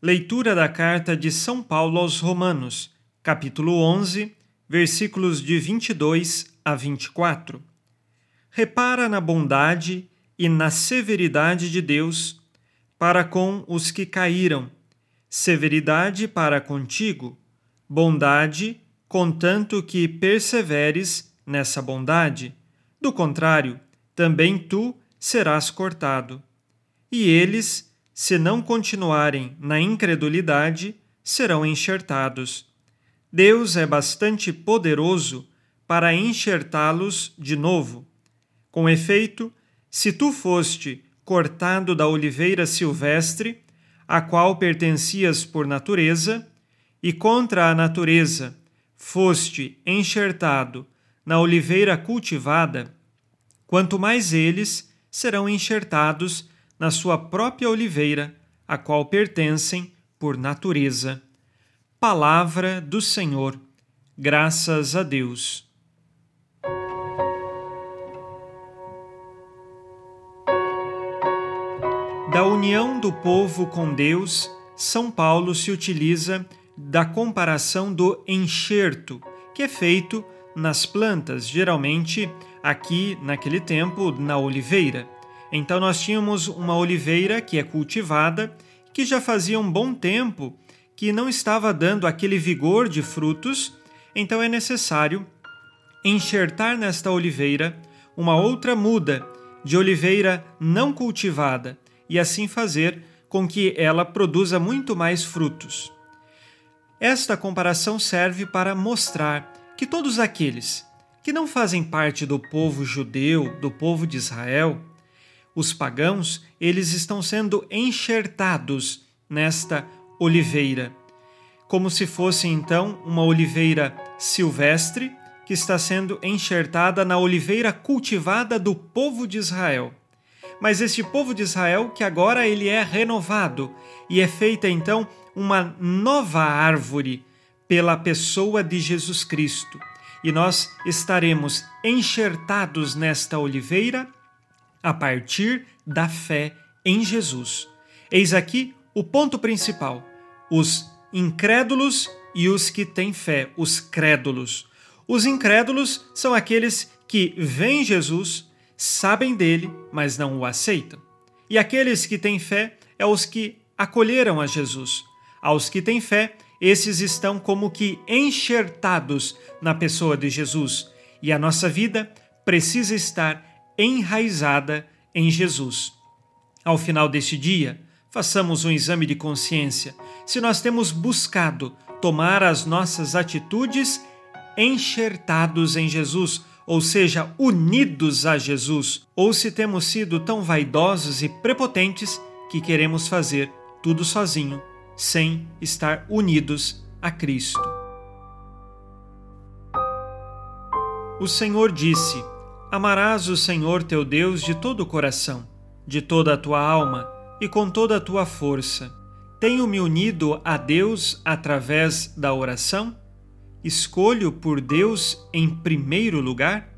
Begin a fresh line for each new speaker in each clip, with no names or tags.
Leitura da carta de São Paulo aos Romanos, capítulo 11, versículos de 22 a 24. Repara na bondade e na severidade de Deus para com os que caíram, severidade para contigo, bondade, contanto que perseveres nessa bondade. Do contrário, também tu serás cortado. E eles, se não continuarem na incredulidade, serão enxertados. Deus é bastante poderoso para enxertá-los de novo. Com efeito, se tu foste cortado da oliveira silvestre, a qual pertencias por natureza, e contra a natureza foste enxertado na oliveira cultivada, quanto mais eles serão enxertados na sua própria oliveira, a qual pertencem por natureza. Palavra do Senhor. Graças a Deus. Da união do povo com Deus, São Paulo se utiliza da comparação do enxerto, que é feito nas plantas, geralmente aqui naquele tempo na oliveira. Então nós tínhamos uma oliveira que é cultivada, que já fazia um bom tempo que não estava dando aquele vigor de frutos, então é necessário enxertar nesta oliveira uma outra muda de oliveira não cultivada e assim fazer com que ela produza muito mais frutos. Esta comparação serve para mostrar que todos aqueles que não fazem parte do povo judeu, do povo de Israel, os pagãos, eles estão sendo enxertados nesta oliveira, como se fosse então uma oliveira silvestre que está sendo enxertada na oliveira cultivada do povo de Israel. Mas este povo de Israel que agora ele é renovado e é feita então uma nova árvore pela pessoa de Jesus Cristo. E nós estaremos enxertados nesta oliveira a partir da fé em Jesus. Eis aqui o ponto principal: os incrédulos e os que têm fé, os crédulos. Os incrédulos são aqueles que veem Jesus, sabem dele, mas não o aceitam. E aqueles que têm fé é os que acolheram a Jesus. Aos que têm fé, esses estão como que enxertados na pessoa de Jesus. E a nossa vida precisa estar enraizada em Jesus. Ao final deste dia, façamos um exame de consciência se nós temos buscado tomar as nossas atitudes enxertados em Jesus, ou seja, unidos a Jesus, ou se temos sido tão vaidosos e prepotentes que queremos fazer tudo sozinho, sem estar unidos a Cristo. O Senhor disse: Amarás o Senhor teu Deus de todo o coração, de toda a tua alma e com toda a tua força. Tenho-me unido a Deus através da oração? Escolho por Deus em primeiro lugar?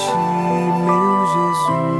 ti, meu Jesus.